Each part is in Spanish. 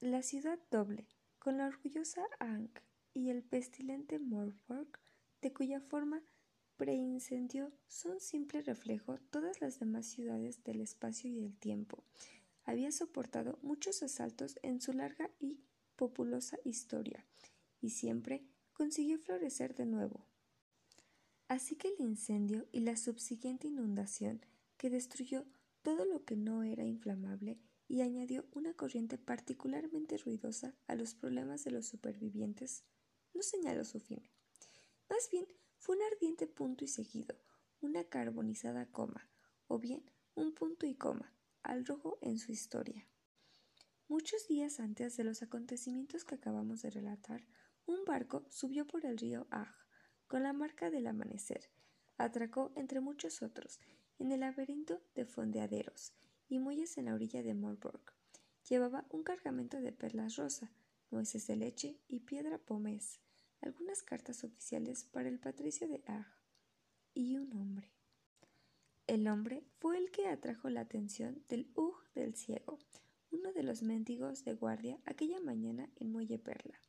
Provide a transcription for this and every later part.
La ciudad doble, con la orgullosa Ankh y el pestilente Morborg, de cuya forma preincendio son simple reflejo todas las demás ciudades del espacio y del tiempo, había soportado muchos asaltos en su larga y populosa historia, y siempre consiguió florecer de nuevo. Así que el incendio y la subsiguiente inundación, que destruyó todo lo que no era inflamable y añadió una corriente particularmente ruidosa a los problemas de los supervivientes, no señaló su fin. Más bien fue un ardiente punto y seguido, una carbonizada coma, o bien un punto y coma, al rojo en su historia. Muchos días antes de los acontecimientos que acabamos de relatar, un barco subió por el río Aj con la marca del amanecer, atracó entre muchos otros en el laberinto de fondeaderos y muelles en la orilla de Morborg. Llevaba un cargamento de perlas rosa, nueces de leche y piedra pomés, algunas cartas oficiales para el patricio de Aj y un hombre. El hombre fue el que atrajo la atención del Ug del Ciego, uno de los mendigos de guardia aquella mañana en Muelle Perla.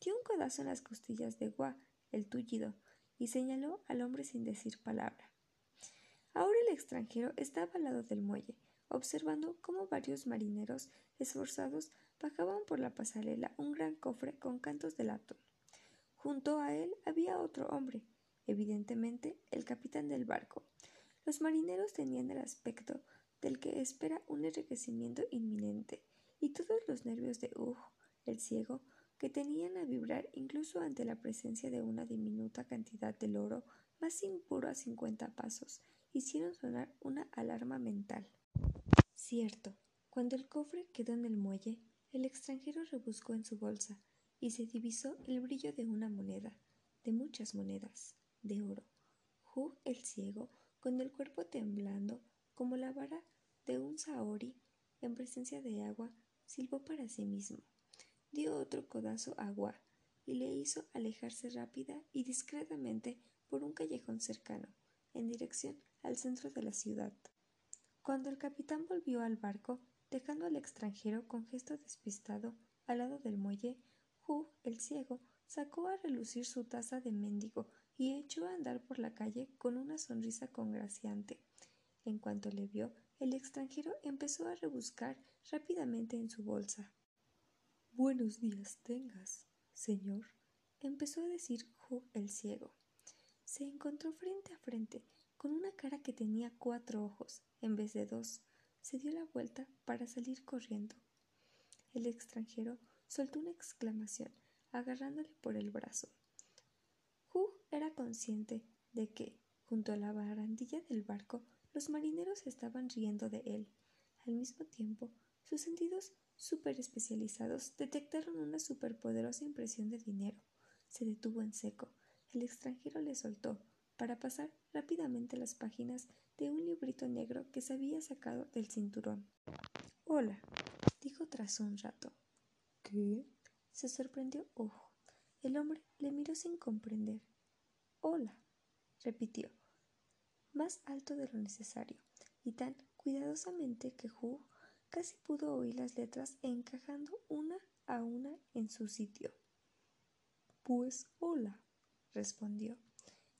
Dio un codazo en las costillas de Gua, el tullido, y señaló al hombre sin decir palabra. Ahora el extranjero estaba al lado del muelle, observando cómo varios marineros esforzados bajaban por la pasarela un gran cofre con cantos de latón. Junto a él había otro hombre, evidentemente el capitán del barco, los marineros tenían el aspecto del que espera un enriquecimiento inminente, y todos los nervios de Ugh, el ciego, que tenían a vibrar incluso ante la presencia de una diminuta cantidad del oro más impuro a cincuenta pasos, hicieron sonar una alarma mental. Cierto, cuando el cofre quedó en el muelle, el extranjero rebuscó en su bolsa y se divisó el brillo de una moneda, de muchas monedas, de oro. Hugh el ciego con el cuerpo temblando como la vara de un saori en presencia de agua, silbó para sí mismo. Dio otro codazo a agua y le hizo alejarse rápida y discretamente por un callejón cercano, en dirección al centro de la ciudad. Cuando el capitán volvió al barco, dejando al extranjero con gesto despistado al lado del muelle, Hu, el ciego, sacó a relucir su taza de mendigo y echó a andar por la calle con una sonrisa congraciante. En cuanto le vio, el extranjero empezó a rebuscar rápidamente en su bolsa. Buenos días tengas, señor, empezó a decir Hu el ciego. Se encontró frente a frente con una cara que tenía cuatro ojos en vez de dos. Se dio la vuelta para salir corriendo. El extranjero soltó una exclamación, agarrándole por el brazo era consciente de que, junto a la barandilla del barco, los marineros estaban riendo de él. Al mismo tiempo, sus sentidos super especializados detectaron una superpoderosa impresión de dinero. Se detuvo en seco. El extranjero le soltó, para pasar rápidamente las páginas de un librito negro que se había sacado del cinturón. Hola, dijo tras un rato. ¿Qué? se sorprendió Ojo. El hombre le miró sin comprender. Hola, repitió, más alto de lo necesario, y tan cuidadosamente que Hu casi pudo oír las letras encajando una a una en su sitio. Pues hola, respondió.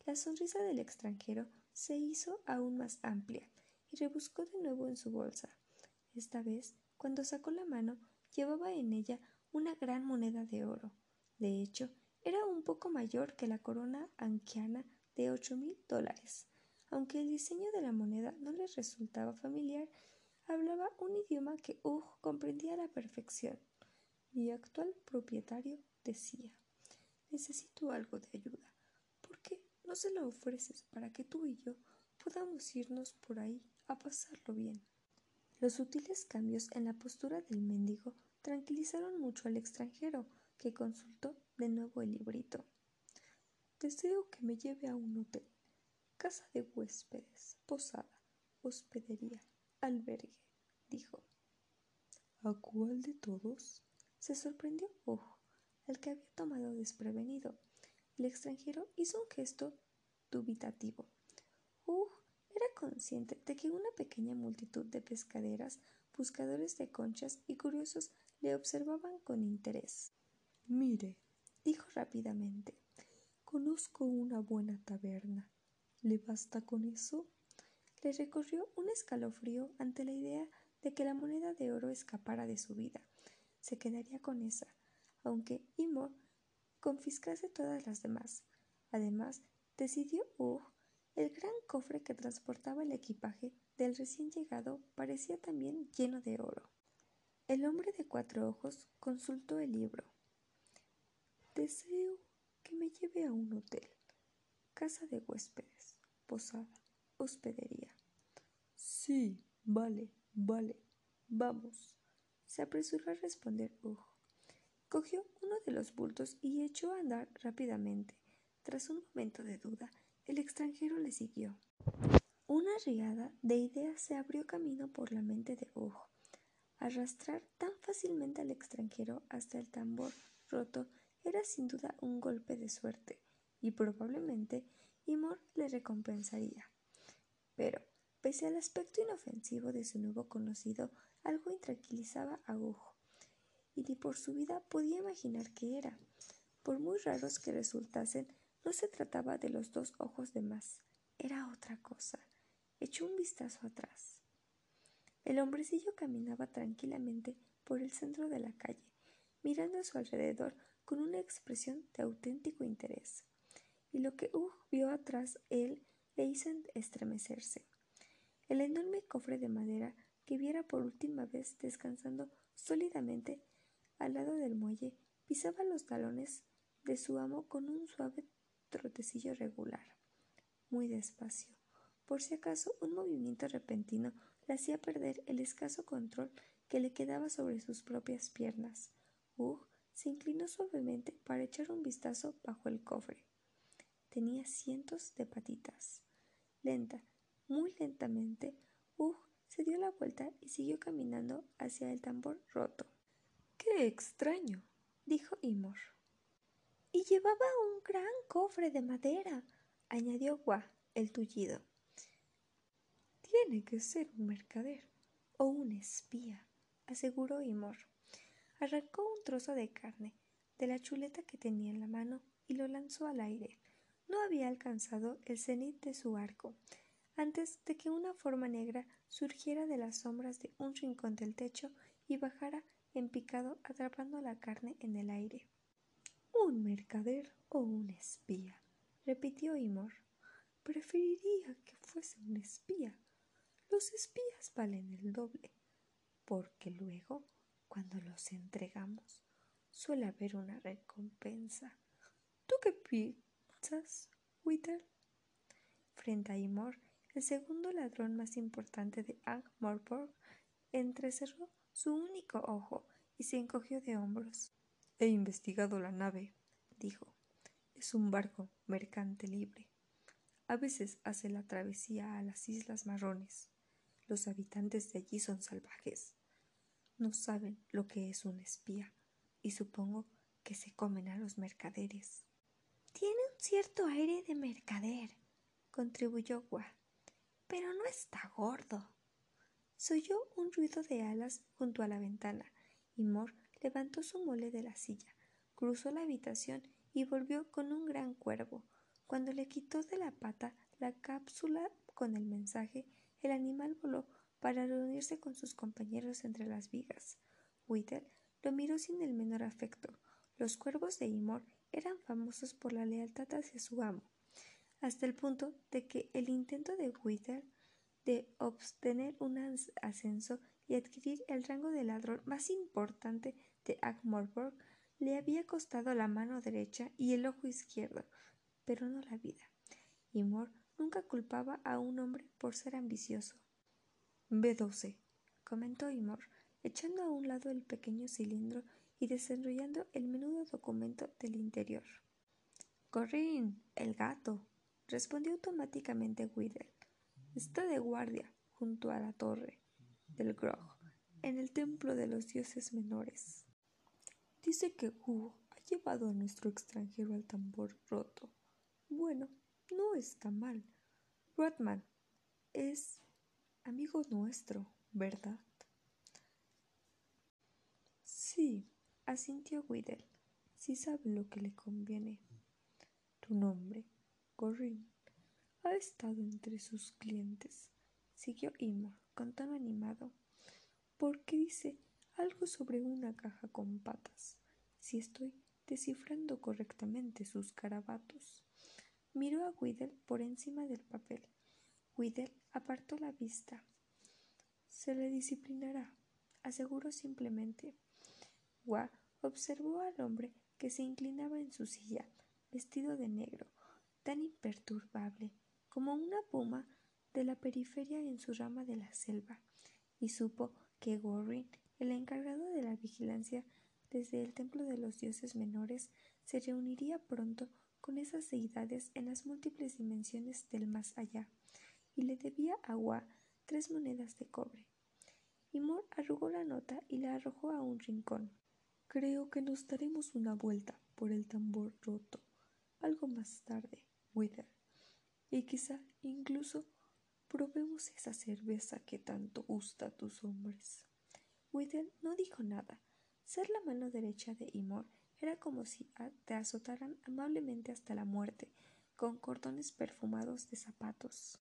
La sonrisa del extranjero se hizo aún más amplia y rebuscó de nuevo en su bolsa. Esta vez, cuando sacó la mano, llevaba en ella una gran moneda de oro. De hecho, era un poco mayor que la corona anquiana de ocho mil dólares. Aunque el diseño de la moneda no le resultaba familiar, hablaba un idioma que Ugh comprendía a la perfección. Mi actual propietario decía Necesito algo de ayuda. ¿Por qué no se lo ofreces para que tú y yo podamos irnos por ahí a pasarlo bien? Los sutiles cambios en la postura del mendigo tranquilizaron mucho al extranjero, que consultó de nuevo el librito. Deseo que me lleve a un hotel, casa de huéspedes, posada, hospedería, albergue, dijo. ¿A cuál de todos? Se sorprendió Ojo, al que había tomado desprevenido. El extranjero hizo un gesto dubitativo. Ugh era consciente de que una pequeña multitud de pescaderas, buscadores de conchas y curiosos le observaban con interés. Mire, dijo rápidamente, conozco una buena taberna. ¿Le basta con eso? Le recorrió un escalofrío ante la idea de que la moneda de oro escapara de su vida. Se quedaría con esa, aunque Imor confiscase todas las demás. Además, decidió Ugh, el gran cofre que transportaba el equipaje del recién llegado parecía también lleno de oro. El hombre de cuatro ojos consultó el libro. Deseo que me lleve a un hotel, casa de huéspedes, posada, hospedería. Sí, vale, vale, vamos. Se apresuró a responder Ugh. Cogió uno de los bultos y echó a andar rápidamente. Tras un momento de duda, el extranjero le siguió. Una riada de ideas se abrió camino por la mente de Ugh. Arrastrar tan fácilmente al extranjero hasta el tambor roto era sin duda un golpe de suerte, y probablemente Imor le recompensaría. Pero, pese al aspecto inofensivo de su nuevo conocido, algo intranquilizaba a Ugh y ni por su vida podía imaginar qué era. Por muy raros que resultasen, no se trataba de los dos ojos de más, era otra cosa. Echó un vistazo atrás. El hombrecillo caminaba tranquilamente por el centro de la calle, mirando a su alrededor con una expresión de auténtico interés. Y lo que Ugh vio atrás él le hizo estremecerse. El enorme cofre de madera que viera por última vez descansando sólidamente al lado del muelle, pisaba los talones de su amo con un suave trotecillo regular, muy despacio, por si acaso un movimiento repentino le hacía perder el escaso control que le quedaba sobre sus propias piernas. Ugh se inclinó suavemente para echar un vistazo bajo el cofre. Tenía cientos de patitas. Lenta, muy lentamente, Ugh se dio la vuelta y siguió caminando hacia el tambor roto. ¡Qué extraño! dijo Imor. Y llevaba un gran cofre de madera, añadió Gua, el tullido. Tiene que ser un mercader o un espía, aseguró Imor. Arrancó un trozo de carne de la chuleta que tenía en la mano y lo lanzó al aire. No había alcanzado el cenit de su arco antes de que una forma negra surgiera de las sombras de un rincón del techo y bajara en picado atrapando la carne en el aire. Un mercader o un espía, repitió Imor. Preferiría que fuese un espía. Los espías valen el doble, porque luego, cuando los entregamos, suele haber una recompensa. ¿Tú qué piensas, Witter? Frente a Imor, el segundo ladrón más importante de Ankh-Morpork entrecerró su único ojo y se encogió de hombros. He investigado la nave, dijo. Es un barco mercante libre. A veces hace la travesía a las Islas Marrones. Los habitantes de allí son salvajes. No saben lo que es un espía y supongo que se comen a los mercaderes. Tiene un cierto aire de mercader, contribuyó Gua, pero no está gordo. Se oyó un ruido de alas junto a la ventana, y Mor levantó su mole de la silla, cruzó la habitación y volvió con un gran cuervo. Cuando le quitó de la pata la cápsula con el mensaje, el animal voló para reunirse con sus compañeros entre las vigas. Whittle lo miró sin el menor afecto. Los cuervos de Imor eran famosos por la lealtad hacia su amo, hasta el punto de que el intento de Whittle de obtener un ascenso y adquirir el rango de ladrón más importante de Ackmorpork le había costado la mano derecha y el ojo izquierdo, pero no la vida. Y Mor nunca culpaba a un hombre por ser ambicioso. B12, comentó Imor, echando a un lado el pequeño cilindro y desenrollando el menudo documento del interior. Corrin, el gato, respondió automáticamente Whittle. Está de guardia junto a la torre del Grog, en el templo de los dioses menores. Dice que Hugo ha llevado a nuestro extranjero al tambor roto. Bueno, no está mal. Rodman es amigo nuestro, ¿verdad? Sí, asintió Whittle, si sabe lo que le conviene. Tu nombre, Corrin, ha estado entre sus clientes, siguió Imor con tono animado, porque dice algo sobre una caja con patas, si estoy descifrando correctamente sus carabatos. Miró a Whittle por encima del papel. Whittle apartó la vista. Se le disciplinará, aseguró simplemente. Wa observó al hombre que se inclinaba en su silla, vestido de negro, tan imperturbable como una puma de la periferia en su rama de la selva, y supo que Gorrin, el encargado de la vigilancia desde el templo de los dioses menores, se reuniría pronto con esas deidades en las múltiples dimensiones del más allá, y le debía a Wa tres monedas de cobre. Imor arrugó la nota y la arrojó a un rincón. Creo que nos daremos una vuelta por el tambor roto, algo más tarde, Wither, y quizá incluso probemos esa cerveza que tanto gusta a tus hombres. Wither no dijo nada. Ser la mano derecha de Imor era como si te azotaran amablemente hasta la muerte, con cordones perfumados de zapatos.